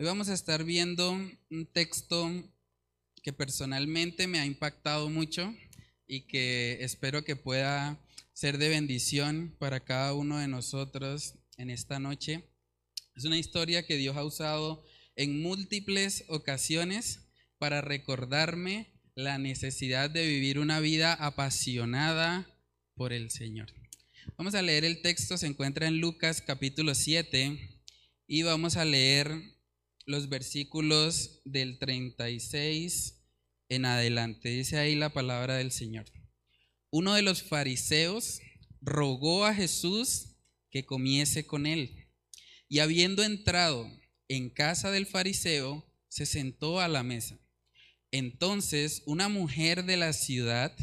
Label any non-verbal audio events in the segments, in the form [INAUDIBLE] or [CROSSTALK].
Hoy vamos a estar viendo un texto que personalmente me ha impactado mucho y que espero que pueda ser de bendición para cada uno de nosotros en esta noche. Es una historia que Dios ha usado en múltiples ocasiones para recordarme la necesidad de vivir una vida apasionada por el Señor. Vamos a leer el texto, se encuentra en Lucas capítulo 7 y vamos a leer los versículos del 36 en adelante. Dice ahí la palabra del Señor. Uno de los fariseos rogó a Jesús que comiese con él. Y habiendo entrado en casa del fariseo, se sentó a la mesa. Entonces una mujer de la ciudad,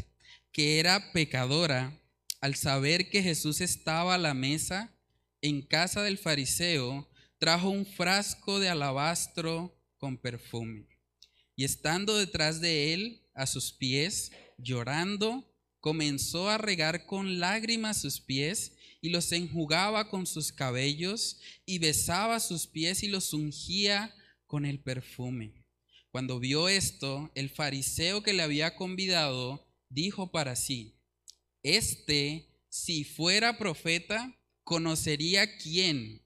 que era pecadora, al saber que Jesús estaba a la mesa en casa del fariseo, trajo un frasco de alabastro con perfume. Y estando detrás de él, a sus pies, llorando, comenzó a regar con lágrimas sus pies y los enjugaba con sus cabellos y besaba sus pies y los ungía con el perfume. Cuando vio esto, el fariseo que le había convidado dijo para sí, este, si fuera profeta, conocería quién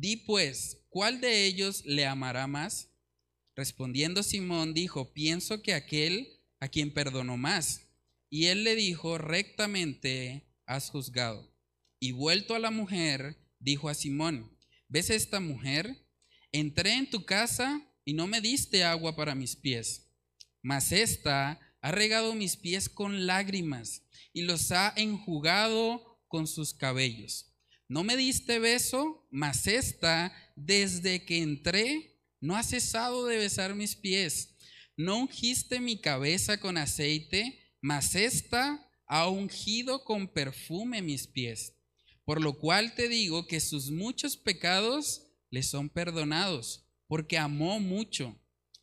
Di pues, ¿cuál de ellos le amará más? Respondiendo Simón dijo, pienso que aquel a quien perdonó más. Y él le dijo, rectamente has juzgado. Y vuelto a la mujer, dijo a Simón, ¿ves esta mujer? Entré en tu casa y no me diste agua para mis pies, mas esta ha regado mis pies con lágrimas y los ha enjugado con sus cabellos. No me diste beso, mas esta, desde que entré, no ha cesado de besar mis pies. No ungiste mi cabeza con aceite, mas esta ha ungido con perfume mis pies. Por lo cual te digo que sus muchos pecados le son perdonados, porque amó mucho.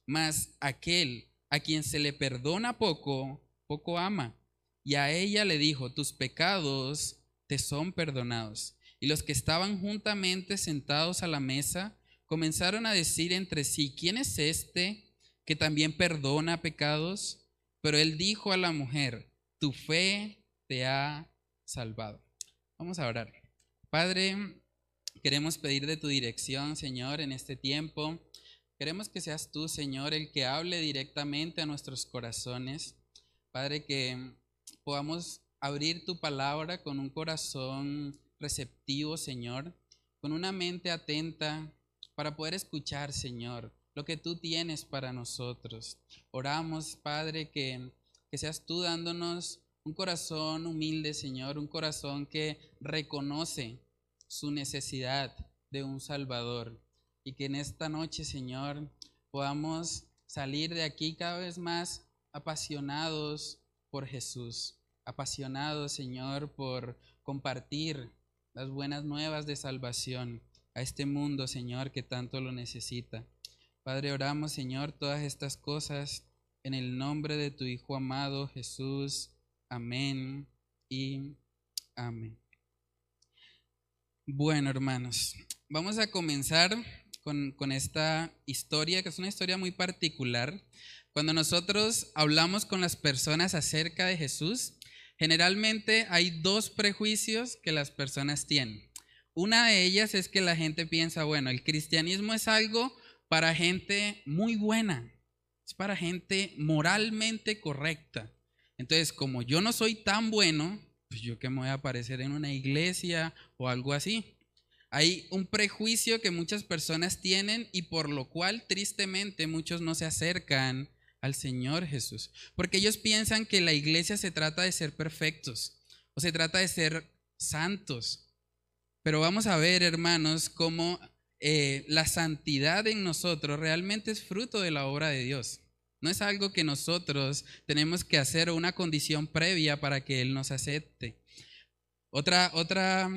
Mas aquel a quien se le perdona poco, poco ama. Y a ella le dijo, tus pecados te son perdonados. Y los que estaban juntamente sentados a la mesa comenzaron a decir entre sí, ¿quién es este que también perdona pecados? Pero él dijo a la mujer, tu fe te ha salvado. Vamos a orar. Padre, queremos pedir de tu dirección, Señor, en este tiempo. Queremos que seas tú, Señor, el que hable directamente a nuestros corazones. Padre, que podamos abrir tu palabra con un corazón receptivo, Señor, con una mente atenta para poder escuchar, Señor, lo que tú tienes para nosotros. Oramos, Padre, que, que seas tú dándonos un corazón humilde, Señor, un corazón que reconoce su necesidad de un Salvador y que en esta noche, Señor, podamos salir de aquí cada vez más apasionados por Jesús, apasionados, Señor, por compartir las buenas nuevas de salvación a este mundo, Señor, que tanto lo necesita. Padre, oramos, Señor, todas estas cosas en el nombre de tu Hijo amado Jesús. Amén y amén. Bueno, hermanos, vamos a comenzar con, esta historia, que es una historia muy particular. Cuando nosotros hablamos con las personas acerca de Jesús, generalmente hay dos prejuicios que las personas tienen. Una de ellas es que la gente piensa, bueno, el cristianismo es algo para gente muy buena, es para gente moralmente correcta. Entonces, como yo no soy tan bueno, pues yo que me voy a aparecer en una iglesia o algo así. Hay un prejuicio que muchas personas tienen y por lo cual tristemente muchos no se acercan al Señor Jesús. Porque ellos piensan que la iglesia se trata de ser perfectos o se trata de ser santos. Pero vamos a ver, hermanos, cómo eh, la santidad en nosotros realmente es fruto de la obra de Dios. No es algo que nosotros tenemos que hacer una condición previa para que Él nos acepte. Otra, otra,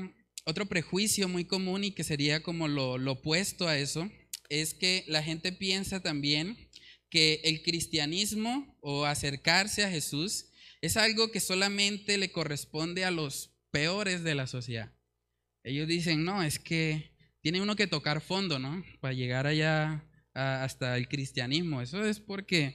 otro prejuicio muy común y que sería como lo opuesto a eso es que la gente piensa también que el cristianismo o acercarse a Jesús es algo que solamente le corresponde a los peores de la sociedad. Ellos dicen, no, es que tiene uno que tocar fondo, ¿no? Para llegar allá hasta el cristianismo. Eso es porque,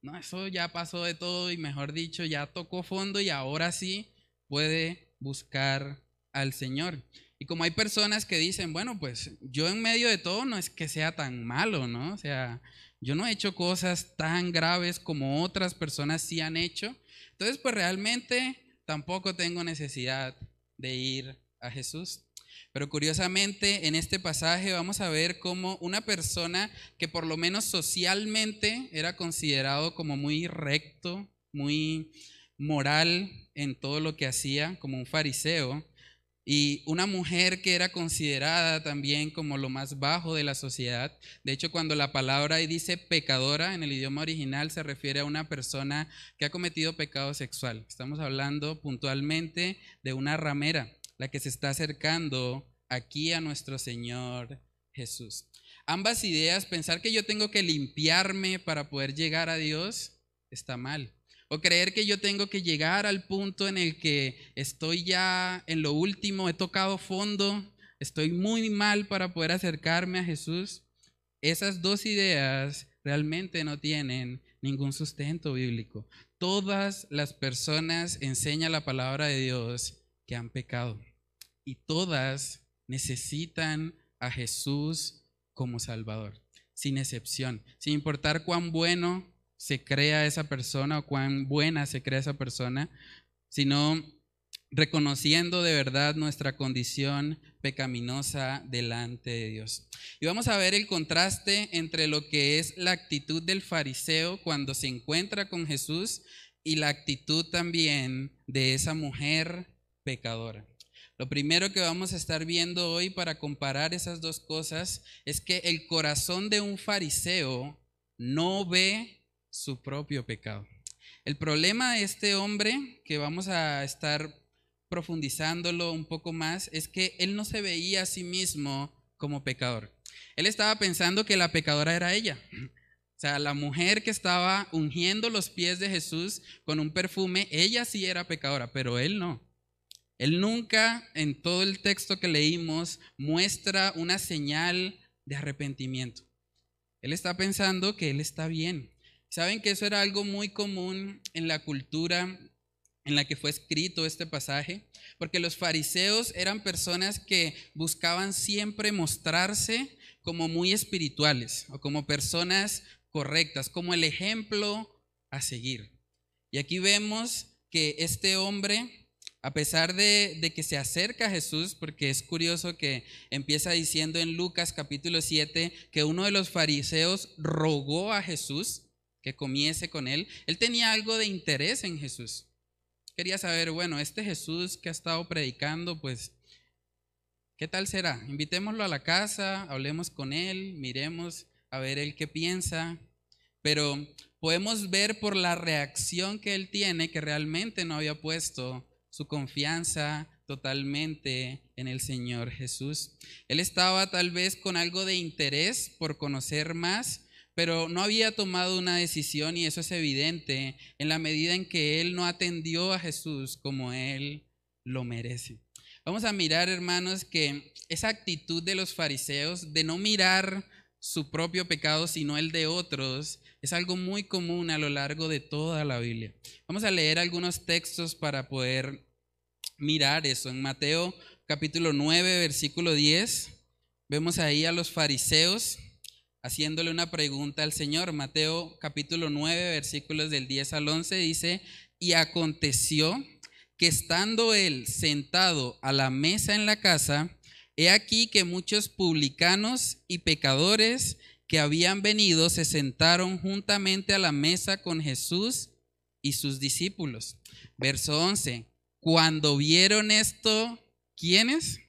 no, eso ya pasó de todo y mejor dicho, ya tocó fondo y ahora sí puede buscar al Señor. Y como hay personas que dicen, bueno, pues yo en medio de todo no es que sea tan malo, ¿no? O sea, yo no he hecho cosas tan graves como otras personas sí han hecho. Entonces, pues realmente tampoco tengo necesidad de ir a Jesús. Pero curiosamente en este pasaje vamos a ver cómo una persona que por lo menos socialmente era considerado como muy recto, muy moral en todo lo que hacía, como un fariseo, y una mujer que era considerada también como lo más bajo de la sociedad. De hecho, cuando la palabra dice pecadora en el idioma original se refiere a una persona que ha cometido pecado sexual. Estamos hablando puntualmente de una ramera la que se está acercando aquí a nuestro Señor Jesús. Ambas ideas, pensar que yo tengo que limpiarme para poder llegar a Dios, está mal. O creer que yo tengo que llegar al punto en el que estoy ya en lo último, he tocado fondo, estoy muy mal para poder acercarme a Jesús. Esas dos ideas realmente no tienen ningún sustento bíblico. Todas las personas, enseña la palabra de Dios, que han pecado y todas necesitan a Jesús como Salvador, sin excepción, sin importar cuán bueno se crea esa persona o cuán buena se crea esa persona, sino reconociendo de verdad nuestra condición pecaminosa delante de Dios. Y vamos a ver el contraste entre lo que es la actitud del fariseo cuando se encuentra con Jesús y la actitud también de esa mujer pecadora. Lo primero que vamos a estar viendo hoy para comparar esas dos cosas es que el corazón de un fariseo no ve su propio pecado. El problema de este hombre, que vamos a estar profundizándolo un poco más, es que él no se veía a sí mismo como pecador. Él estaba pensando que la pecadora era ella. O sea, la mujer que estaba ungiendo los pies de Jesús con un perfume, ella sí era pecadora, pero él no. Él nunca en todo el texto que leímos muestra una señal de arrepentimiento. Él está pensando que él está bien. Saben que eso era algo muy común en la cultura en la que fue escrito este pasaje, porque los fariseos eran personas que buscaban siempre mostrarse como muy espirituales o como personas correctas, como el ejemplo a seguir. Y aquí vemos que este hombre a pesar de, que se acerca a Jesús, porque es curioso que empieza diciendo en Lucas capítulo 7 que uno de los fariseos rogó a Jesús que comiese con él, él tenía algo de interés en Jesús. Quería saber, bueno, este Jesús que ha estado predicando, pues, ¿qué tal será? Invitémoslo a la casa, hablemos con él, miremos a ver él qué piensa, pero podemos ver por la reacción que él tiene que realmente no había puesto su confianza totalmente en el Señor Jesús. Él estaba tal vez con algo de interés por conocer más, pero no había tomado una decisión y eso es evidente en la medida en que él no atendió a Jesús como él lo merece. Vamos a mirar, hermanos, que esa actitud de los fariseos de no mirar su propio pecado, sino el de otros, es algo muy común a lo largo de toda la Biblia. Vamos a leer algunos textos para poder mirar eso. En Mateo capítulo 9, versículo 10, vemos ahí a los fariseos haciéndole una pregunta al Señor. Mateo capítulo 9, versículos del 10 al 11 dice, y aconteció que estando él sentado a la mesa en la casa, he aquí que muchos publicanos y pecadores que habían venido se sentaron juntamente a la mesa con Jesús y sus discípulos. Verso 11. Cuando vieron esto, ¿quiénes?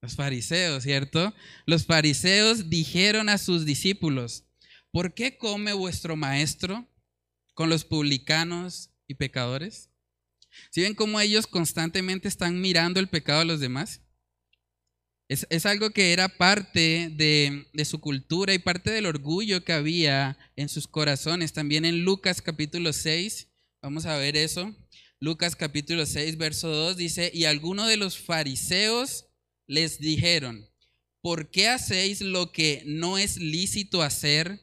Los fariseos, ¿cierto? Los fariseos dijeron a sus discípulos, ¿por qué come vuestro maestro con los publicanos y pecadores? ¿Si ven cómo ellos constantemente están mirando el pecado de los demás? Es, algo que era parte de, de, su cultura y parte del orgullo que había en sus corazones. También en Lucas capítulo 6, vamos a ver eso. Lucas capítulo 6, verso 2 dice, y algunos de los fariseos les dijeron, ¿por qué hacéis lo que no es lícito hacer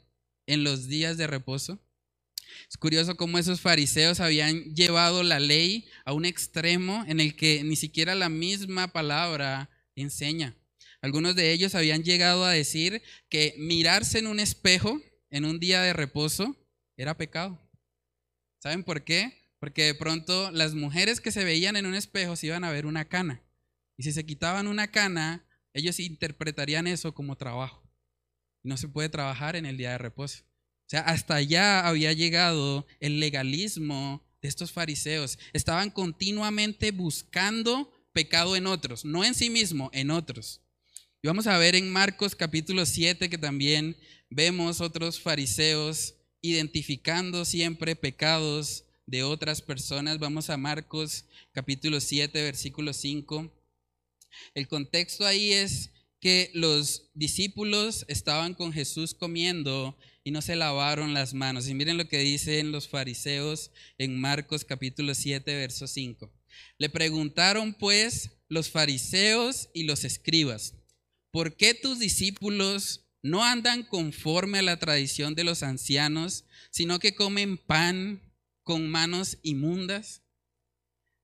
en los días de reposo? Es curioso cómo esos fariseos habían llevado la ley a un extremo en el que ni siquiera la misma palabra enseña. Algunos de ellos habían llegado a decir que mirarse en un espejo en un día de reposo era pecado. ¿Saben por qué? Porque de pronto las mujeres que se veían en un espejo se iban a ver una cana. Y si se quitaban una cana, ellos interpretarían eso como trabajo. No se puede trabajar en el día de reposo. O sea, hasta allá había llegado el legalismo de estos fariseos. Estaban continuamente buscando pecado en otros, no en sí mismo, en otros. Y vamos a ver en Marcos capítulo 7 que también vemos otros fariseos identificando siempre pecados de otras personas. Vamos a Marcos capítulo 7, versículo 5. El contexto ahí es que los discípulos estaban con Jesús comiendo y no se lavaron las manos. Y miren lo que dicen los fariseos en Marcos capítulo 7, verso 5. Le preguntaron pues los fariseos y los escribas, ¿por qué tus discípulos no andan conforme a la tradición de los ancianos, sino que comen pan con manos inmundas?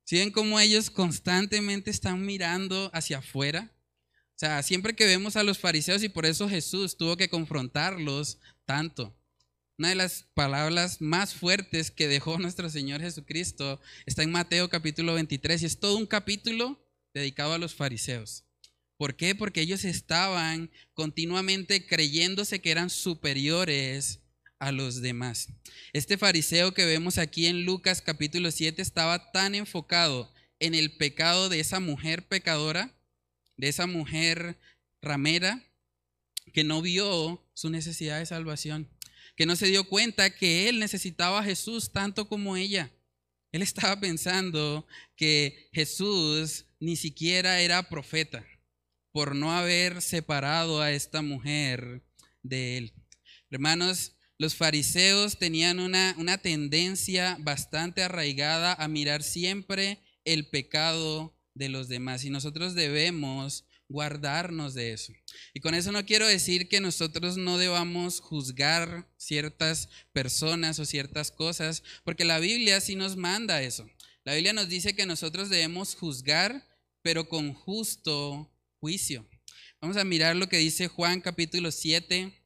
¿Sí ven cómo ellos constantemente están mirando hacia afuera? O sea, siempre que vemos a los fariseos y por eso Jesús tuvo que confrontarlos tanto. Una de las palabras más fuertes que dejó nuestro Señor Jesucristo está en Mateo capítulo 23 y es todo un capítulo dedicado a los fariseos. ¿Por qué? Porque ellos estaban continuamente creyéndose que eran superiores a los demás. Este fariseo que vemos aquí en Lucas capítulo 7 estaba tan enfocado en el pecado de esa mujer pecadora, de esa mujer ramera, que no vio su necesidad de salvación, que no se dio cuenta que él necesitaba a Jesús tanto como ella. Él estaba pensando que Jesús ni siquiera era profeta por no haber separado a esta mujer de él. Hermanos, los fariseos tenían una, una tendencia bastante arraigada a mirar siempre el pecado de los demás y nosotros debemos guardarnos de eso. Y con eso no quiero decir que nosotros no debamos juzgar ciertas personas o ciertas cosas, porque la Biblia sí nos manda eso. La Biblia nos dice que nosotros debemos juzgar, pero con justo juicio. Vamos a mirar lo que dice Juan capítulo 7,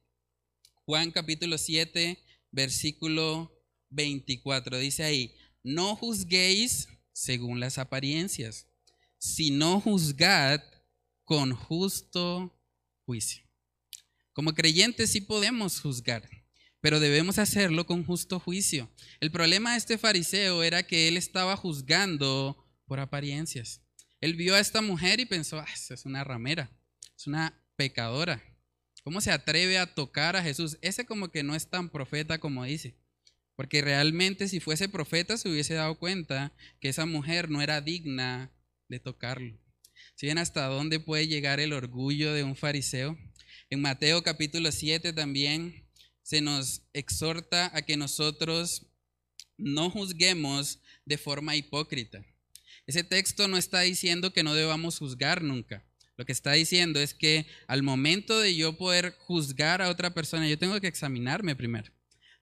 Juan capítulo 7, versículo 24. Dice ahí, no juzguéis según las apariencias, sino juzgad con justo juicio. Como creyentes sí podemos juzgar, pero debemos hacerlo con justo juicio. El problema de este fariseo era que él estaba juzgando por apariencias. Él vio a esta mujer y pensó, ah, es una ramera, es una pecadora. ¿Cómo se atreve a tocar a Jesús? Ese como que no es tan profeta como dice. Porque realmente si fuese profeta se hubiese dado cuenta que esa mujer no era digna de tocarlo. Si ven hasta dónde puede llegar el orgullo de un fariseo. En Mateo capítulo 7 también se nos exhorta a que nosotros no juzguemos de forma hipócrita. Ese texto no está diciendo que no debamos juzgar nunca. Lo que está diciendo es que al momento de yo poder juzgar a otra persona, yo tengo que examinarme primero.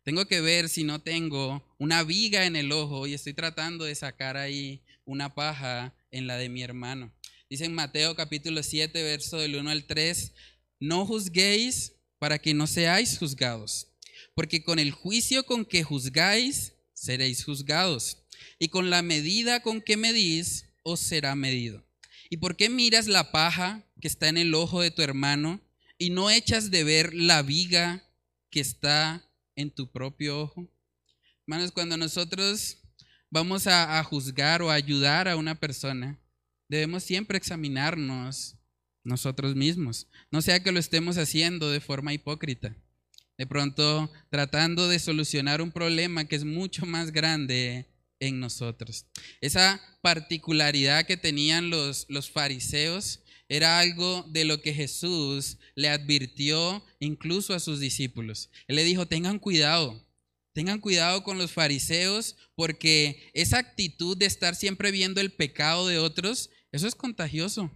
Tengo que ver si no tengo una viga en el ojo y estoy tratando de sacar ahí una paja en la de mi hermano. Dice en Mateo capítulo 7, verso del 1 al 3, no juzguéis para que no seáis juzgados, porque con el juicio con que juzgáis, seréis juzgados, y con la medida con que medís, os será medido. ¿Y por qué miras la paja que está en el ojo de tu hermano y no echas de ver la viga que está en tu propio ojo? Hermanos, cuando nosotros vamos a, juzgar o a ayudar a una persona, debemos siempre examinarnos nosotros mismos. No sea que lo estemos haciendo de forma hipócrita. de pronto tratando de solucionar un problema que es mucho más grande en nosotros. Esa particularidad que tenían los, los fariseos era algo de lo que Jesús le advirtió incluso a sus discípulos. Él le dijo, tengan cuidado, tengan cuidado con los fariseos porque esa actitud de estar siempre viendo el pecado de otros, eso es contagioso.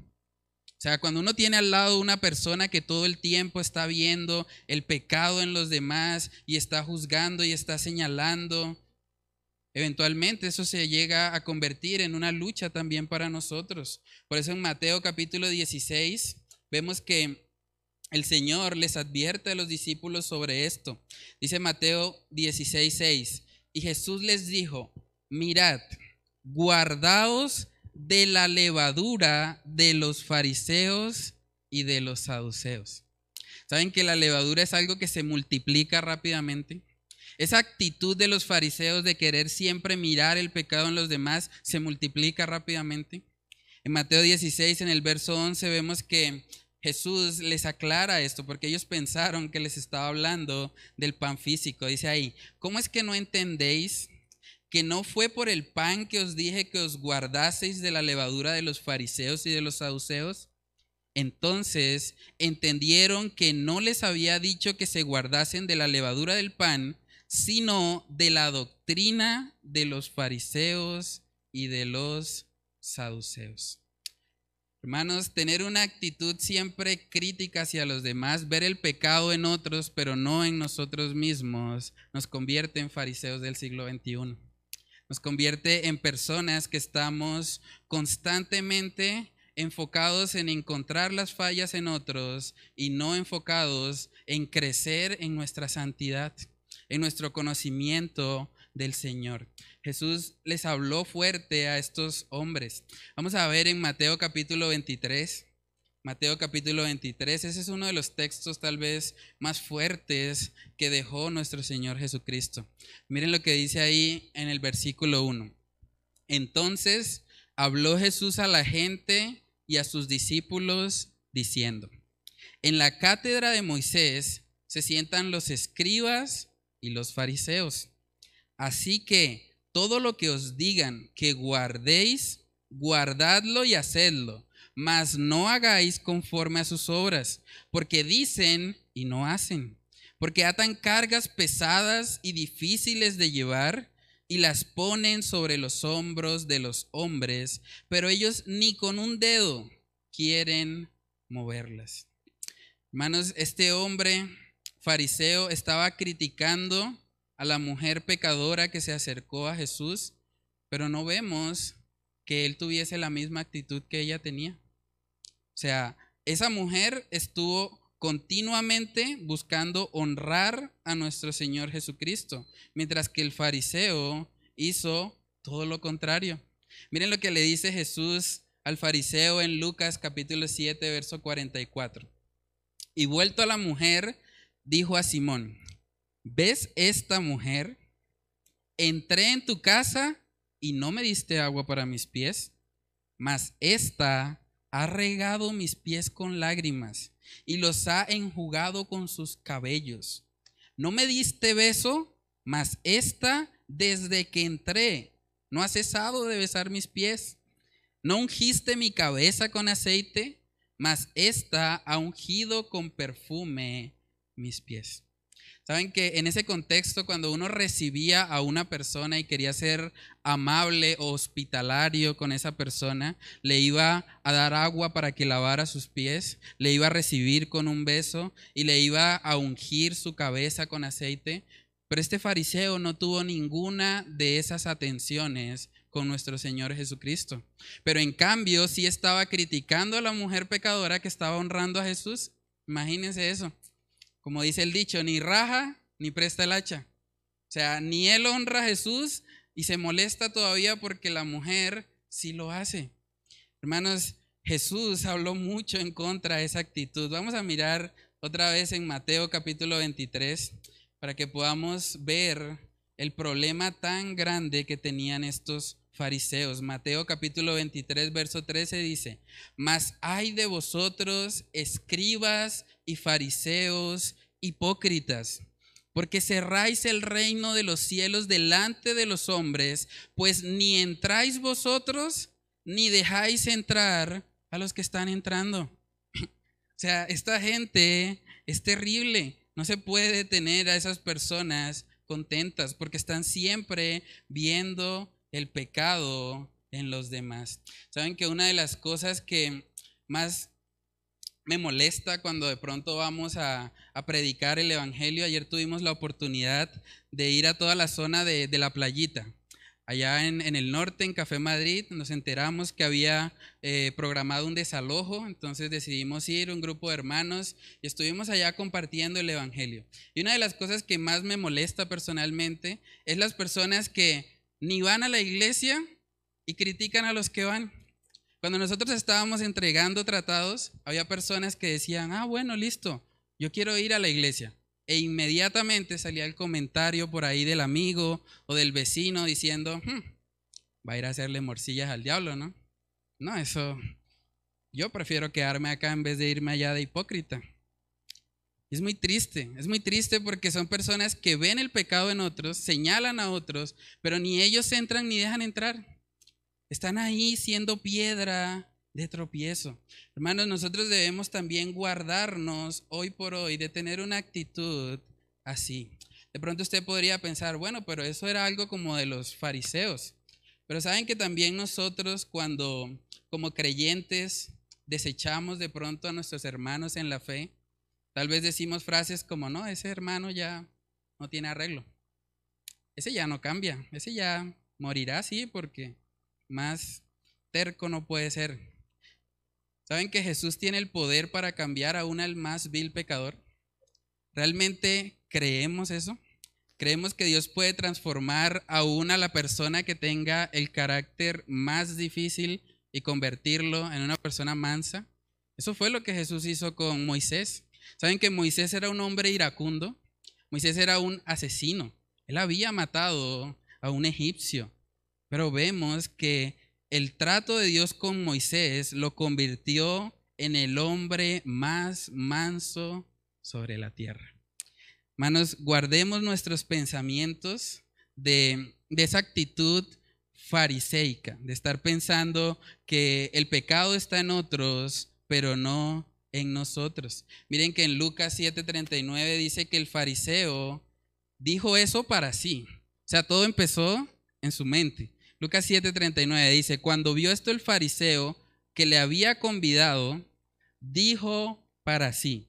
O sea, cuando uno tiene al lado una persona que todo el tiempo está viendo el pecado en los demás y está juzgando y está señalando, eventualmente eso se llega a convertir en una lucha también para nosotros. Por eso en Mateo capítulo 16 vemos que el Señor les advierte a los discípulos sobre esto. Dice Mateo 16, 6, y Jesús les dijo, mirad, guardaos de la levadura de los fariseos y de los saduceos. ¿Saben que la levadura es algo que se multiplica rápidamente? Esa actitud de los fariseos de querer siempre mirar el pecado en los demás se multiplica rápidamente. En Mateo 16, en el verso 11, vemos que Jesús les aclara esto porque ellos pensaron que les estaba hablando del pan físico. Dice ahí, ¿cómo es que no entendéis que no fue por el pan que os dije que os guardaseis de la levadura de los fariseos y de los saduceos? Entonces entendieron que no les había dicho que se guardasen de la levadura del pan, sino de la doctrina de los fariseos y de los saduceos. Hermanos, tener una actitud siempre crítica hacia los demás, ver el pecado en otros, pero no en nosotros mismos, nos convierte en fariseos del siglo XXI nos convierte en personas que estamos constantemente enfocados en encontrar las fallas en otros y no enfocados en crecer en nuestra santidad, en nuestro conocimiento del Señor. Jesús les habló fuerte a estos hombres. Vamos a ver en Mateo capítulo 23. Mateo capítulo 23, ese es uno de los textos tal vez más fuertes que dejó nuestro Señor Jesucristo. Miren lo que dice ahí en el versículo 1. Entonces habló Jesús a la gente y a sus discípulos diciendo, en la cátedra de Moisés se sientan los escribas y los fariseos. Así que todo lo que os digan que guardéis, guardadlo y hacedlo mas no hagáis conforme a sus obras, porque dicen y no hacen, porque atan cargas pesadas y difíciles de llevar y las ponen sobre los hombros de los hombres, pero ellos ni con un dedo quieren moverlas. Hermanos, este hombre fariseo estaba criticando a la mujer pecadora que se acercó a Jesús, pero no vemos que él tuviese la misma actitud que ella tenía. O sea, esa mujer estuvo continuamente buscando honrar a nuestro Señor Jesucristo, mientras que el fariseo hizo todo lo contrario. Miren lo que le dice Jesús al fariseo en Lucas capítulo 7, verso 44. Y vuelto a la mujer, dijo a Simón, ¿ves esta mujer? Entré en tu casa y no me diste agua para mis pies, mas esta ha regado mis pies con lágrimas y los ha enjugado con sus cabellos. No me diste beso, mas esta, desde que entré, no ha cesado de besar mis pies. No ungiste mi cabeza con aceite, mas esta ha ungido con perfume mis pies. Saben que en ese contexto, cuando uno recibía a una persona y quería ser amable o hospitalario con esa persona, le iba a dar agua para que lavara sus pies, le iba a recibir con un beso y le iba a ungir su cabeza con aceite. Pero este fariseo no tuvo ninguna de esas atenciones con nuestro Señor Jesucristo. Pero en cambio sí estaba criticando a la mujer pecadora que estaba honrando a Jesús. Imagínense eso. Como dice el dicho, ni raja ni presta el hacha. O sea, ni él honra a Jesús y se molesta todavía porque la mujer sí lo hace. Hermanos, Jesús habló mucho en contra de esa actitud. Vamos a mirar otra vez en Mateo capítulo 23 para que podamos ver el problema tan grande que tenían estos fariseos. Mateo capítulo 23, verso 13 dice, mas hay de vosotros, escribas y fariseos, hipócritas, porque cerráis el reino de los cielos delante de los hombres, pues ni entráis vosotros, ni dejáis entrar a los que están entrando. [LAUGHS] O sea, esta gente es terrible. No se puede tener a esas personas contentas porque están siempre viendo el pecado en los demás. Saben que una de las cosas que más me molesta cuando de pronto vamos a, predicar el Evangelio, ayer tuvimos la oportunidad de ir a toda la zona de, de la playita. Allá en, el norte, en Café Madrid, nos enteramos que había eh, programado un desalojo, entonces decidimos ir, un grupo de hermanos, y estuvimos allá compartiendo el Evangelio. Y una de las cosas que más me molesta personalmente es las personas que ni van a la iglesia y critican a los que van. Cuando nosotros estábamos entregando tratados, había personas que decían, ah, bueno, listo, yo quiero ir a la iglesia e inmediatamente salía el comentario por ahí del amigo o del vecino diciendo, hmm, va a ir a hacerle morcillas al diablo, ¿no? No, eso, yo prefiero quedarme acá en vez de irme allá de hipócrita. Es muy triste, es muy triste porque son personas que ven el pecado en otros, señalan a otros, pero ni ellos entran ni dejan entrar. Están ahí siendo piedra de tropiezo. Hermanos, nosotros debemos también guardarnos hoy por hoy de tener una actitud así. De pronto usted podría pensar, bueno, pero eso era algo como de los fariseos. Pero saben que también nosotros cuando como creyentes desechamos de pronto a nuestros hermanos en la fe, tal vez decimos frases como, no, ese hermano ya no tiene arreglo. Ese ya no cambia, ese ya morirá, sí, porque más terco no puede ser. ¿Saben que Jesús tiene el poder para cambiar aún al más vil pecador? ¿Realmente creemos eso? ¿Creemos que Dios puede transformar aún a la persona que tenga el carácter más difícil y convertirlo en una persona mansa? Eso fue lo que Jesús hizo con Moisés. ¿Saben que Moisés era un hombre iracundo? Moisés era un asesino. Él había matado a un egipcio. Pero vemos que el trato de Dios con Moisés lo convirtió en el hombre más manso sobre la tierra. Hermanos, guardemos nuestros pensamientos de, de esa actitud fariseica, de estar pensando que el pecado está en otros, pero no en nosotros. Miren que en Lucas 7:39 dice que el fariseo dijo eso para sí. O sea, todo empezó en su mente. Lucas 7:39 dice, cuando vio esto el fariseo que le había convidado, dijo para sí,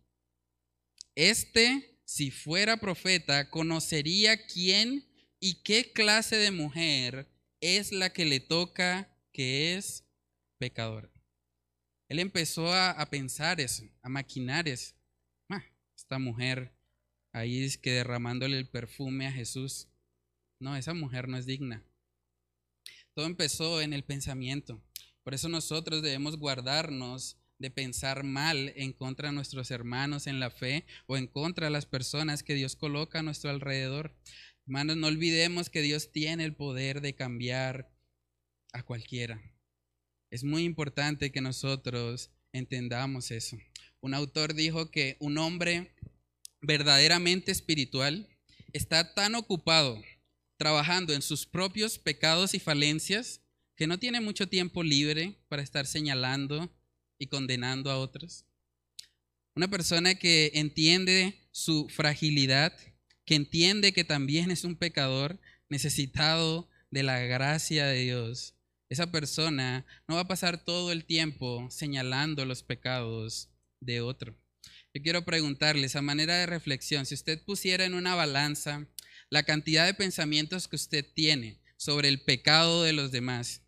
este, si fuera profeta, conocería quién y qué clase de mujer es la que le toca que es pecadora. Él empezó a, pensar eso, a maquinar eso. Ah, esta mujer ahí es que derramándole el perfume a Jesús. No, esa mujer no es digna. Todo empezó en el pensamiento. Por eso nosotros debemos guardarnos de pensar mal en contra de nuestros hermanos en la fe o en contra de las personas que Dios coloca a nuestro alrededor. Hermanos, no olvidemos que Dios tiene el poder de cambiar a cualquiera. Es muy importante que nosotros entendamos eso. Un autor dijo que un hombre verdaderamente espiritual está tan ocupado trabajando en sus propios pecados y falencias, que no tiene mucho tiempo libre para estar señalando y condenando a otros. Una persona que entiende su fragilidad, que entiende que también es un pecador necesitado de la gracia de Dios. Esa persona no va a pasar todo el tiempo señalando los pecados de otro. Yo quiero preguntarles a manera de reflexión, si usted pusiera en una balanza la cantidad de pensamientos que usted tiene sobre el pecado de los demás,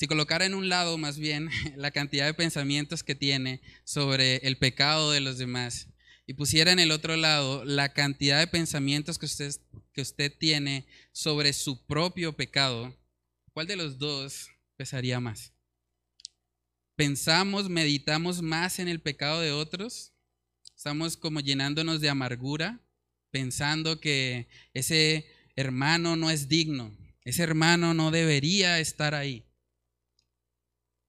si colocara en un lado más bien [LAUGHS] la cantidad de pensamientos que tiene sobre el pecado de los demás y pusiera en el otro lado la cantidad de pensamientos que usted, que usted tiene sobre su propio pecado, ¿cuál de los dos pesaría más? ¿Pensamos, meditamos más en el pecado de otros? ¿Estamos como llenándonos de amargura? Pensando que ese hermano no es digno, ese hermano no debería estar ahí.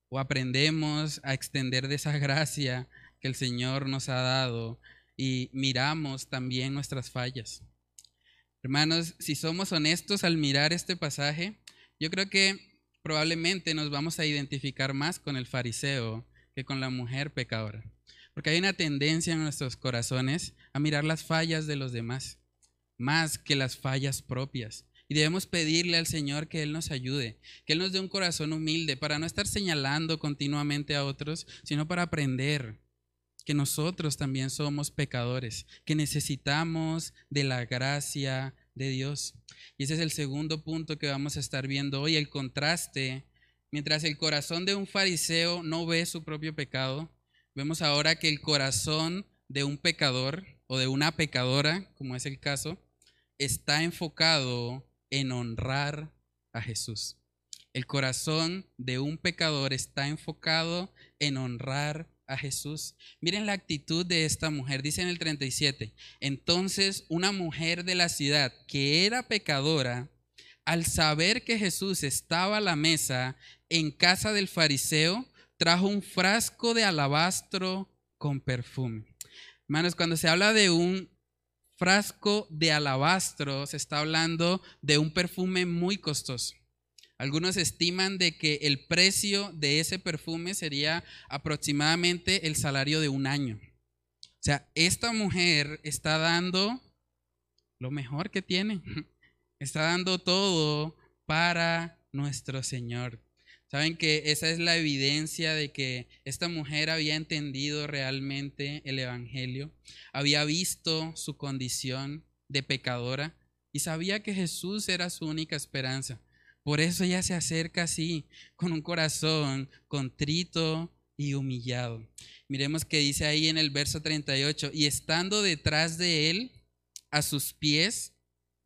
O aprendemos a extender de esa gracia que el Señor nos ha dado y miramos también nuestras fallas. Hermanos, si somos honestos al mirar este pasaje, yo creo que probablemente nos vamos a identificar más con el fariseo que con la mujer pecadora. Porque hay una tendencia en nuestros corazones a mirar las fallas de los demás, más que las fallas propias. Y debemos pedirle al Señor que Él nos ayude, que Él nos dé un corazón humilde para no estar señalando continuamente a otros, sino para aprender que nosotros también somos pecadores, que necesitamos de la gracia de Dios. Y ese es el segundo punto que vamos a estar viendo hoy, el contraste. Mientras el corazón de un fariseo no ve su propio pecado, vemos ahora que el corazón de un pecador o de una pecadora, como es el caso, está enfocado en honrar a Jesús. El corazón de un pecador está enfocado en honrar a Jesús. Miren la actitud de esta mujer, dice en el 37, entonces una mujer de la ciudad que era pecadora, al saber que Jesús estaba a la mesa en casa del fariseo, trajo un frasco de alabastro con perfume. Hermanos, cuando se habla de un frasco de alabastro, se está hablando de un perfume muy costoso. Algunos estiman de que el precio de ese perfume sería aproximadamente el salario de un año. O sea, esta mujer está dando lo mejor que tiene. [LAUGHS] Está dando todo para nuestro Señor. Saben que esa es la evidencia de que esta mujer había entendido realmente el Evangelio, había visto su condición de pecadora y sabía que Jesús era su única esperanza. Por eso ella se acerca así, con un corazón contrito y humillado. Miremos que dice ahí en el verso 38, y estando detrás de él, a sus pies,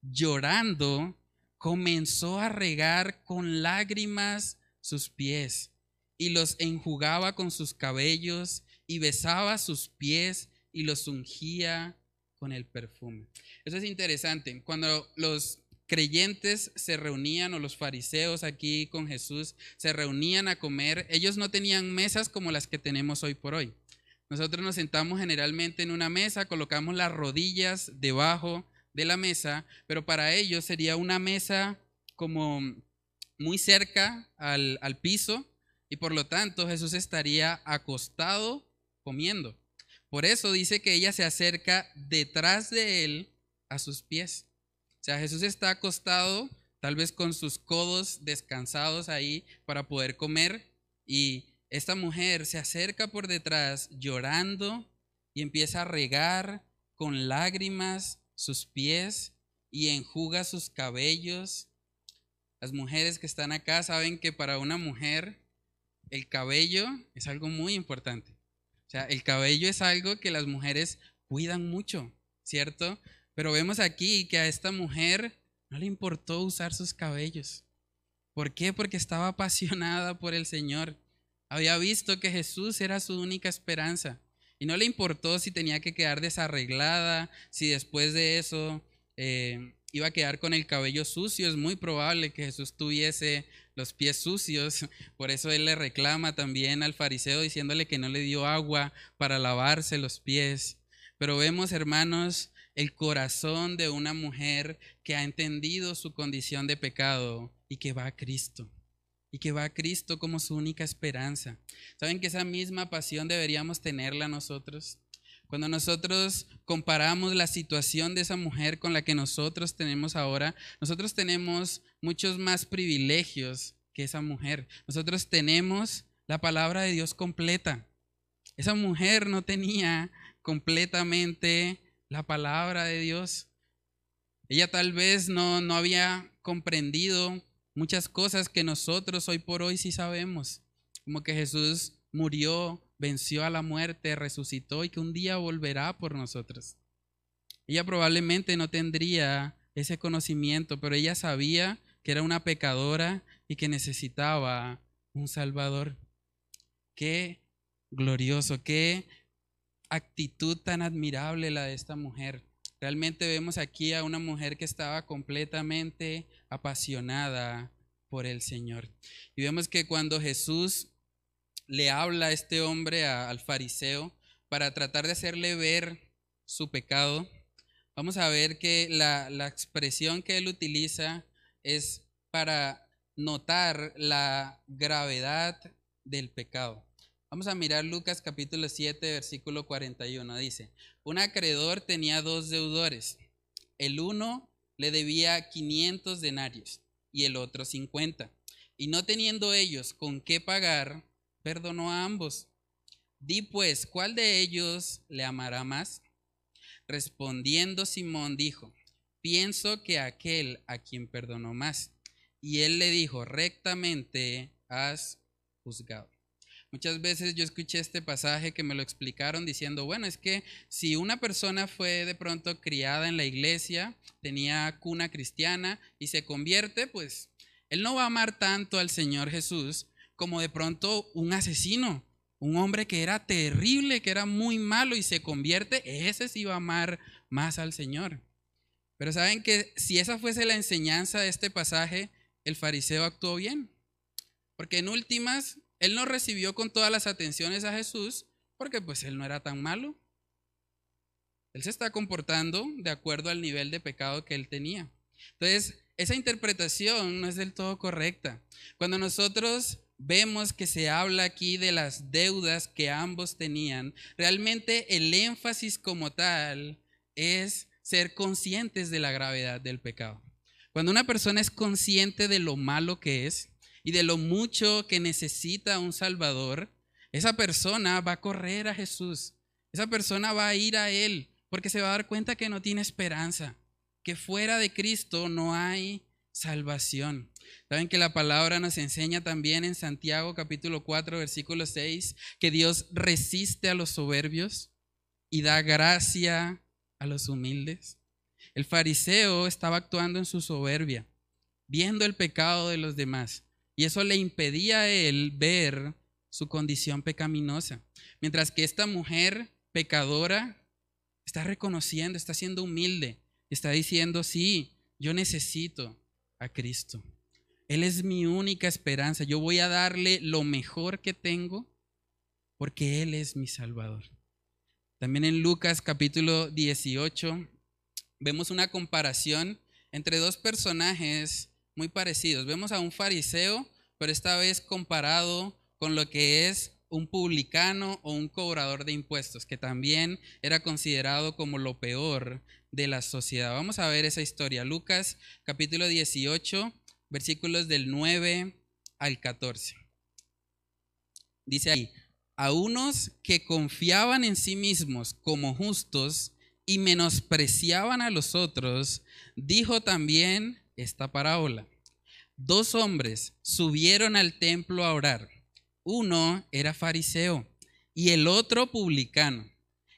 llorando, comenzó a regar con lágrimas sus pies y los enjugaba con sus cabellos y besaba sus pies y los ungía con el perfume. Eso es interesante. Cuando los creyentes se reunían o los fariseos aquí con Jesús se reunían a comer, ellos no tenían mesas como las que tenemos hoy por hoy. Nosotros nos sentamos generalmente en una mesa, colocamos las rodillas debajo de la mesa, pero para ellos sería una mesa como muy cerca al, al piso y por lo tanto Jesús estaría acostado comiendo. Por eso dice que ella se acerca detrás de él a sus pies. O sea, Jesús está acostado, tal vez con sus codos descansados ahí para poder comer y esta mujer se acerca por detrás llorando y empieza a regar con lágrimas sus pies y enjuga sus cabellos. Las mujeres que están acá saben que para una mujer el cabello es algo muy importante. O sea, el cabello es algo que las mujeres cuidan mucho, ¿cierto? Pero vemos aquí que a esta mujer no le importó usar sus cabellos. ¿Por qué? Porque estaba [LAUGHS] apasionada por el Señor. Había visto que Jesús era su única esperanza. Y no le importó si tenía que quedar desarreglada, si después de eso eh, iba a quedar con el cabello sucio. Es muy probable que Jesús tuviese los pies sucios. [LAUGHS] Por eso él le reclama también al fariseo diciéndole que no le dio agua para lavarse los pies. Pero vemos, hermanos, el corazón de una mujer que ha entendido su condición de pecado y que va a Cristo. Y que va a Cristo como su única esperanza. ¿Saben que esa misma pasión deberíamos tenerla nosotros? Cuando nosotros comparamos la situación de esa mujer con la que nosotros tenemos ahora, nosotros tenemos muchos más privilegios que esa mujer. Nosotros tenemos la palabra de Dios completa. Esa mujer no tenía completamente la palabra de Dios. Ella tal vez no, no había comprendido muchas cosas que nosotros hoy por hoy sí sabemos, como que Jesús murió, venció a la muerte, resucitó y que un día volverá por nosotros. Ella probablemente no tendría ese conocimiento, pero ella sabía que era una pecadora y que necesitaba un Salvador. Qué glorioso, qué actitud tan admirable la de esta mujer. Realmente vemos aquí a una mujer que estaba completamente apasionada por el Señor. Y vemos que cuando Jesús le habla este hombre, al fariseo, para tratar de hacerle ver su pecado, vamos a ver que la, la expresión que él utiliza es para notar la gravedad del pecado. Vamos a mirar Lucas capítulo 7, versículo 41. Dice, un acreedor tenía dos deudores. El uno le debía 500 denarios y el otro 50. Y no teniendo ellos con qué pagar, perdonó a ambos. Di pues, ¿cuál de ellos le amará más? Respondiendo Simón dijo, pienso que aquel a quien perdonó más. Y él le dijo, rectamente has juzgado. Muchas veces yo escuché este pasaje que me lo explicaron diciendo, bueno, es que si una persona fue de pronto criada en la iglesia, tenía cuna cristiana y se convierte, pues él no va a amar tanto al Señor Jesús como de pronto un asesino, un hombre que era terrible, que era muy malo y se convierte, ese sí va a amar más al Señor. Pero saben que si esa fuese la enseñanza de este pasaje, el fariseo actuó bien. Porque en últimas, él no recibió con todas las atenciones a Jesús porque pues él no era tan malo. Él se está comportando de acuerdo al nivel de pecado que él tenía. Entonces, esa interpretación no es del todo correcta. Cuando nosotros vemos que se habla aquí de las deudas que ambos tenían, realmente el énfasis como tal es ser conscientes de la gravedad del pecado. Cuando una persona es consciente de lo malo que es, y de lo mucho que necesita un Salvador, esa persona va a correr a Jesús. Esa persona va a ir a Él porque se va a dar cuenta que no tiene esperanza, que fuera de Cristo no hay salvación. Saben que la palabra nos enseña también en Santiago capítulo 4 versículo 6 que Dios resiste a los soberbios y da gracia a los humildes. El fariseo estaba actuando en su soberbia, viendo el pecado de los demás y eso le impedía a él ver su condición pecaminosa. Mientras que esta mujer pecadora está reconociendo, está siendo humilde, está diciendo, sí, yo necesito a Cristo. Él es mi única esperanza. Yo voy a darle lo mejor que tengo porque Él es mi Salvador. También en Lucas capítulo 18 vemos una comparación entre dos personajes muy parecidos. Vemos a un fariseo, pero esta vez comparado con lo que es un publicano o un cobrador de impuestos, que también era considerado como lo peor de la sociedad. Vamos a ver esa historia. Lucas capítulo 18, versículos del 9 al 14. Dice ahí, a unos que confiaban en sí mismos como justos y menospreciaban a los otros, dijo también esta parábola. Dos hombres subieron al templo a orar. Uno era fariseo y el otro publicano.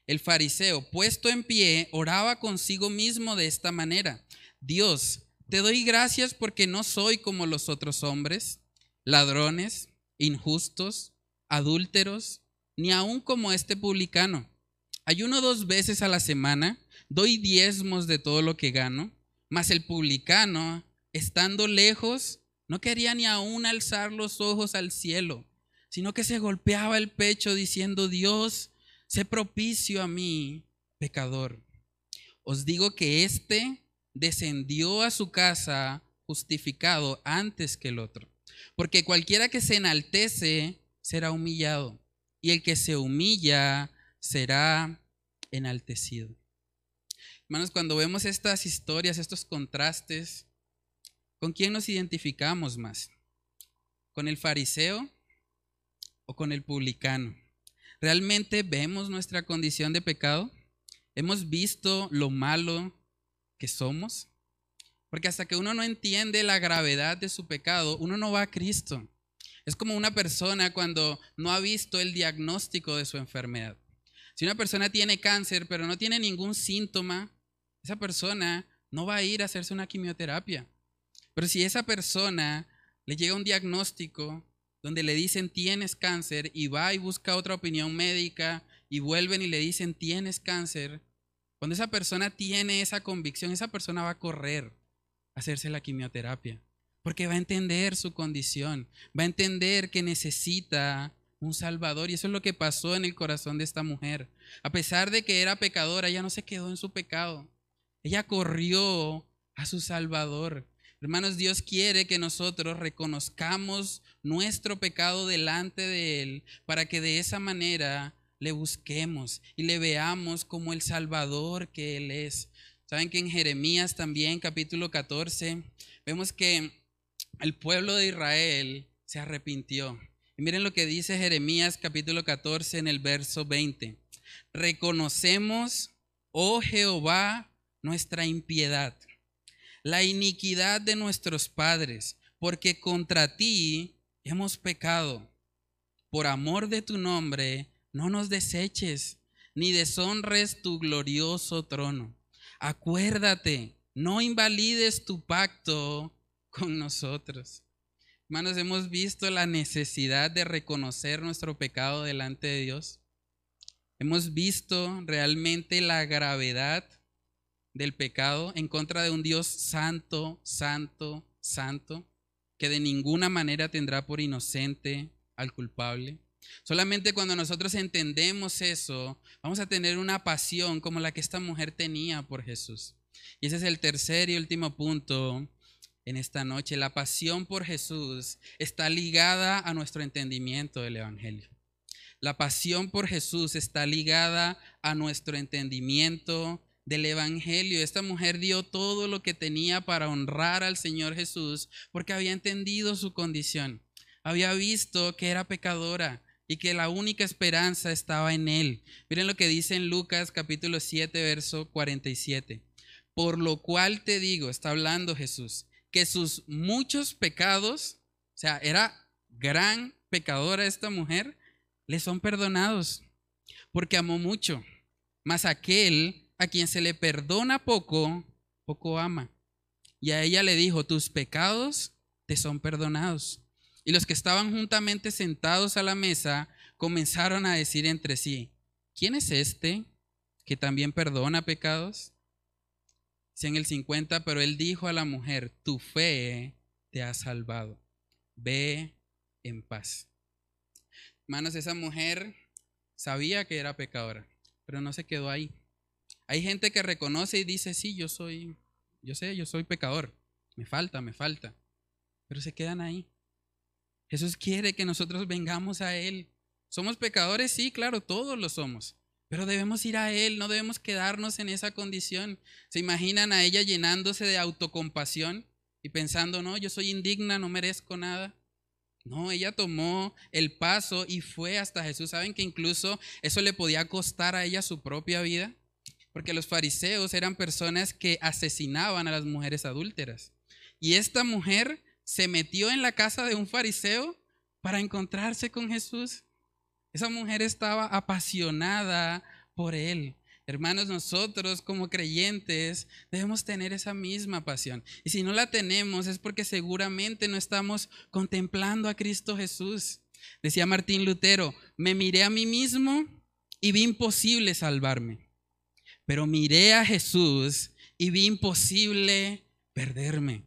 El fariseo, puesto en pie, oraba consigo mismo de esta manera. Dios, te doy gracias porque no soy como los otros hombres, ladrones, injustos, adúlteros, ni aun como este publicano. Ayuno dos veces a la semana, doy diezmos de todo lo que gano, mas el publicano, estando lejos, no quería ni aún alzar los ojos al cielo, sino que se golpeaba el pecho diciendo, Dios, sé propicio a mí, pecador. Os digo que éste descendió a su casa justificado antes que el otro, porque cualquiera que se enaltece será humillado, y el que se humilla será enaltecido. Hermanos, cuando vemos estas historias, estos contrastes, ¿con quién nos identificamos más? ¿Con el fariseo o con el publicano? ¿Realmente vemos nuestra condición de pecado? ¿Hemos visto lo malo que somos? Porque hasta que uno no entiende la gravedad de su pecado, uno no va a Cristo. Es como una persona cuando no ha visto el diagnóstico de su enfermedad. Si una persona tiene cáncer pero no tiene ningún síntoma, esa persona no va a ir a hacerse una quimioterapia. Pero si esa persona le llega un diagnóstico donde le dicen tienes cáncer y va y busca otra opinión médica y vuelven y le dicen tienes cáncer, cuando esa persona tiene esa convicción, esa persona va a correr a hacerse la quimioterapia, porque va a entender su condición, va a entender que necesita un Salvador. Y eso es lo que pasó en el corazón de esta mujer. A pesar de que era pecadora, ella no se quedó en su pecado. Ella corrió a su Salvador. Hermanos, Dios quiere que nosotros reconozcamos nuestro pecado delante de Él para que de esa manera le busquemos y le veamos como el Salvador que Él es. Saben que en Jeremías también, capítulo 14, vemos que el pueblo de Israel se arrepintió. Y miren lo que dice Jeremías capítulo 14 en el verso 20. Reconocemos, oh Jehová, nuestra impiedad, la iniquidad de nuestros padres, porque contra ti hemos pecado. Por amor de tu nombre, no nos deseches, ni deshonres tu glorioso trono. Acuérdate, no invalides tu pacto con nosotros. Hermanos, hemos visto la necesidad de reconocer nuestro pecado delante de Dios. Hemos visto realmente la gravedad del pecado en contra de un Dios santo, santo, santo, que de ninguna manera tendrá por inocente al culpable. Solamente cuando nosotros entendemos eso, vamos a tener una pasión como la que esta mujer tenía por Jesús. Y ese es el tercer y último punto en esta noche. La pasión por Jesús está ligada a nuestro entendimiento del Evangelio. La pasión por Jesús está ligada a nuestro entendimiento del Evangelio. Esta mujer dio todo lo que tenía para honrar al Señor Jesús porque había entendido su condición. Había visto que era pecadora y que la única esperanza estaba en Él. Miren lo que dice en Lucas capítulo 7, verso 47. Por lo cual te digo, está hablando Jesús, que sus muchos pecados, o sea, era gran pecadora esta mujer, le son perdonados, porque amó mucho. Mas aquel a quien se le perdona poco, poco ama. Y a ella le dijo, tus pecados te son perdonados. Y los que estaban juntamente sentados a la mesa comenzaron a decir entre sí, ¿quién es este que también perdona pecados? en el 50, pero él dijo a la mujer, tu fe te ha salvado, ve en paz. Hermanos, esa mujer sabía que era pecadora, pero no se quedó ahí. Hay gente que reconoce y dice, sí, yo soy, yo sé, yo soy pecador, me falta, me falta, pero se quedan ahí. Jesús quiere que nosotros vengamos a Él. ¿Somos pecadores? Sí, claro, todos lo somos. Pero debemos ir a Él, no debemos quedarnos en esa condición. ¿Se imaginan a ella llenándose de autocompasión y pensando, no, yo soy indigna, no merezco nada? No, ella tomó el paso y fue hasta Jesús. ¿Saben que incluso eso le podía costar a ella su propia vida? Porque los fariseos eran personas que asesinaban a las mujeres adúlteras. Y esta mujer se metió en la casa de un fariseo para encontrarse con Jesús. Esa mujer estaba apasionada por él. Hermanos, nosotros como creyentes debemos tener esa misma pasión. Y si no la tenemos es porque seguramente no estamos contemplando a Cristo Jesús. Decía Martín Lutero, me miré a mí mismo y vi imposible salvarme. Pero miré a Jesús y vi imposible perderme.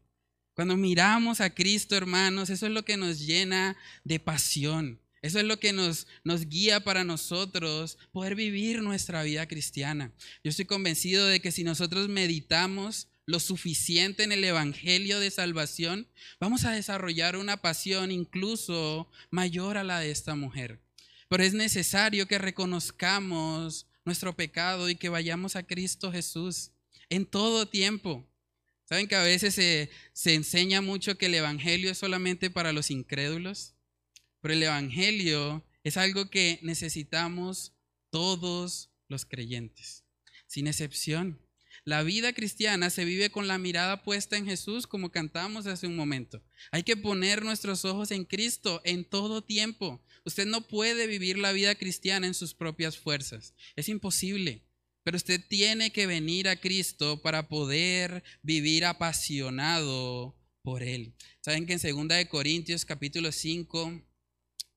Cuando miramos a Cristo, hermanos, eso es lo que nos llena de pasión. Eso es lo que nos, nos guía para nosotros poder vivir nuestra vida cristiana. Yo estoy convencido de que si nosotros meditamos lo suficiente en el Evangelio de Salvación, vamos a desarrollar una pasión incluso mayor a la de esta mujer. Pero es necesario que reconozcamos nuestro pecado y que vayamos a Cristo Jesús en todo tiempo. ¿Saben que a veces se, se enseña mucho que el Evangelio es solamente para los incrédulos? Pero el Evangelio es algo que necesitamos todos los creyentes, sin excepción. La vida cristiana se vive con la mirada puesta en Jesús, como cantamos hace un momento. Hay que poner nuestros ojos en Cristo en todo tiempo. Usted no puede vivir la vida cristiana en sus propias fuerzas. Es imposible. Pero usted tiene que venir a Cristo para poder vivir apasionado por Él. Saben que en 2 Corintios capítulo 5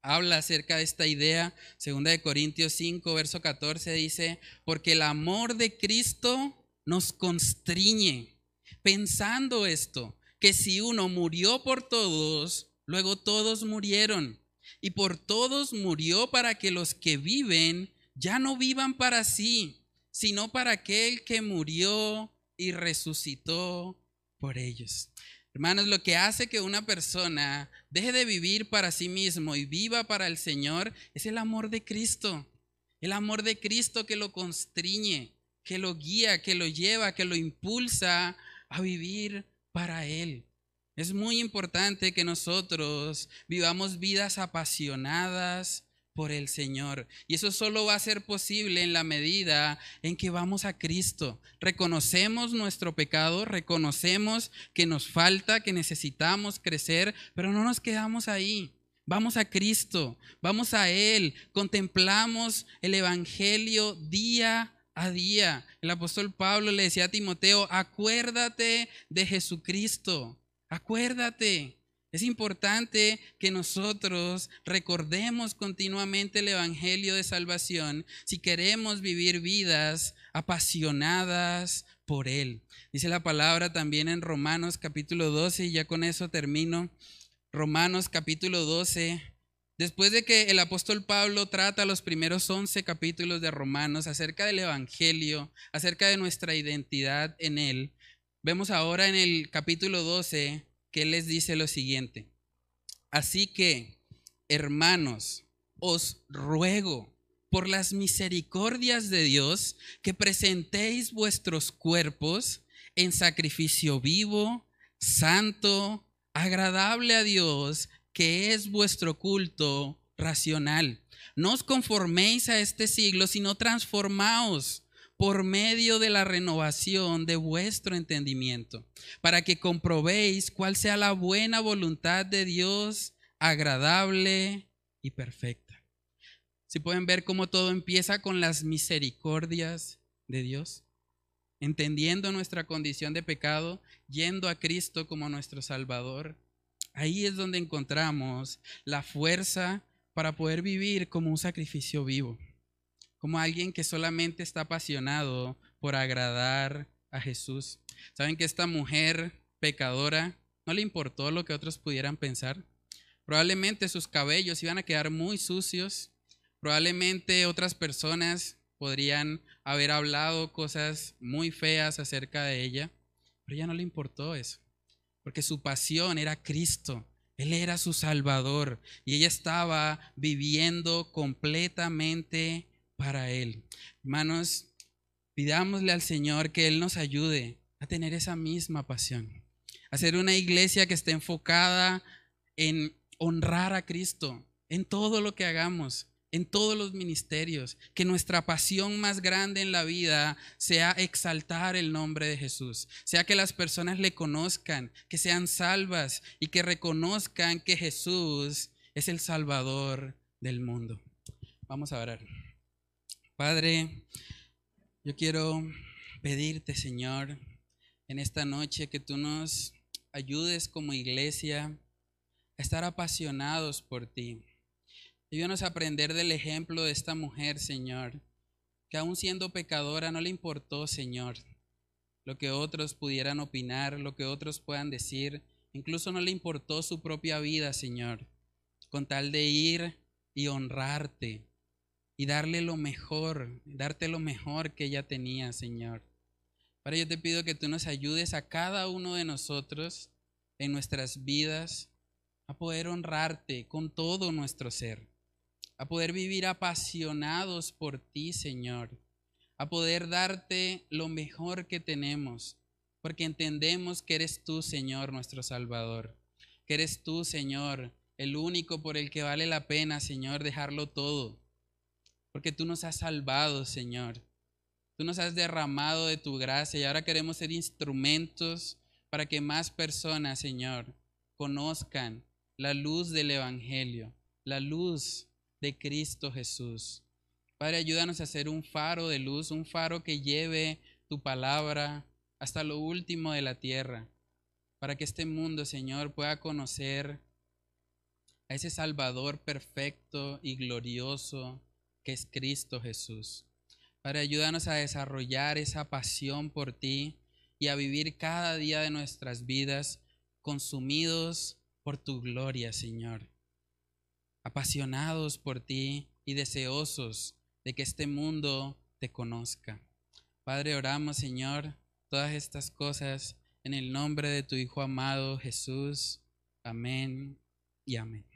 habla acerca de esta idea. Segunda de Corintios 5, verso 14 dice, porque el amor de Cristo nos constriñe, pensando esto, que si uno murió por todos, luego todos murieron. y por todos murió para que los que viven ya no vivan para sí, sino para aquel que murió y resucitó por ellos. Hermanos, lo que hace que una persona deje de vivir para sí mismo y viva para el Señor es el amor de Cristo. El amor de Cristo que lo constriñe, que lo guía, que lo lleva, que lo impulsa a vivir para Él. Es muy importante que nosotros vivamos vidas apasionadas por el Señor. Y eso solo va a ser posible en la medida en que vamos a Cristo. Reconocemos nuestro pecado, reconocemos que nos falta, que necesitamos crecer, pero no nos quedamos ahí. Vamos a Cristo, vamos a Él, contemplamos el Evangelio día a día. El apóstol Pablo le decía a Timoteo, acuérdate de Jesucristo, acuérdate. Es importante que nosotros recordemos continuamente el Evangelio de Salvación si queremos vivir vidas apasionadas por Él. Dice la palabra también en Romanos capítulo 12, y ya con eso termino. Romanos capítulo 12. Después de que el apóstol Pablo trata los primeros 11 capítulos de Romanos acerca del Evangelio, acerca de nuestra identidad en Él, vemos ahora en el capítulo 12 que les dice lo siguiente. Así que, hermanos, os ruego por las misericordias de Dios que presentéis vuestros cuerpos en sacrificio vivo, santo, agradable a Dios, que es vuestro culto racional. No os conforméis a este siglo, sino transformaos por medio de la renovación de vuestro entendimiento, para que comprobéis cuál sea la buena voluntad de Dios, agradable y perfecta. Si pueden ver cómo todo empieza con las misericordias de Dios, entendiendo nuestra condición de pecado, yendo a Cristo como nuestro Salvador, ahí es donde encontramos la fuerza para poder vivir como un sacrificio vivo como alguien que solamente está apasionado por agradar a Jesús. ¿Saben que esta mujer pecadora no le importó lo que otros pudieran pensar? Probablemente sus cabellos iban a quedar muy sucios, probablemente otras personas podrían haber hablado cosas muy feas acerca de ella, pero ella no le importó eso, porque su pasión era Cristo, Él era su Salvador y ella estaba viviendo completamente para Él. Hermanos, pidámosle al Señor que Él nos ayude a tener esa misma pasión, a ser una iglesia que esté enfocada en honrar a Cristo en todo lo que hagamos, en todos los ministerios, que nuestra pasión más grande en la vida sea exaltar el nombre de Jesús, sea que las personas le conozcan, que sean salvas y que reconozcan que Jesús es el Salvador del mundo. Vamos a orar. Padre, yo quiero pedirte, Señor, en esta noche que tú nos ayudes como iglesia a estar apasionados por ti. Ayúdanos a aprender del ejemplo de esta mujer, Señor, que aún siendo pecadora no le importó, Señor, lo que otros pudieran opinar, lo que otros puedan decir. Incluso no le importó su propia vida, Señor, con tal de ir y honrarte y darle lo mejor, darte lo mejor que ella tenía, Señor. Ahora yo te pido que tú nos ayudes a cada uno de nosotros en nuestras vidas a poder honrarte con todo nuestro ser, a poder vivir apasionados por ti, Señor, a poder darte lo mejor que tenemos, porque entendemos que eres tú, Señor, nuestro Salvador, que eres tú, Señor, el único por el que vale la pena, Señor, dejarlo todo porque tú nos has salvado, Señor. Tú nos has derramado de tu gracia y ahora queremos ser instrumentos para que más personas, Señor, conozcan la luz del Evangelio, la luz de Cristo Jesús. Padre, ayúdanos a ser un faro de luz, un faro que lleve tu palabra hasta lo último de la tierra, para que este mundo, Señor, pueda conocer a ese Salvador perfecto y glorioso que es Cristo Jesús. Padre, ayúdanos a desarrollar esa pasión por ti y a vivir cada día de nuestras vidas consumidos por tu gloria, Señor. Apasionados por ti y deseosos de que este mundo te conozca. Padre, oramos, Señor, todas estas cosas en el nombre de tu Hijo amado Jesús. Amén y amén.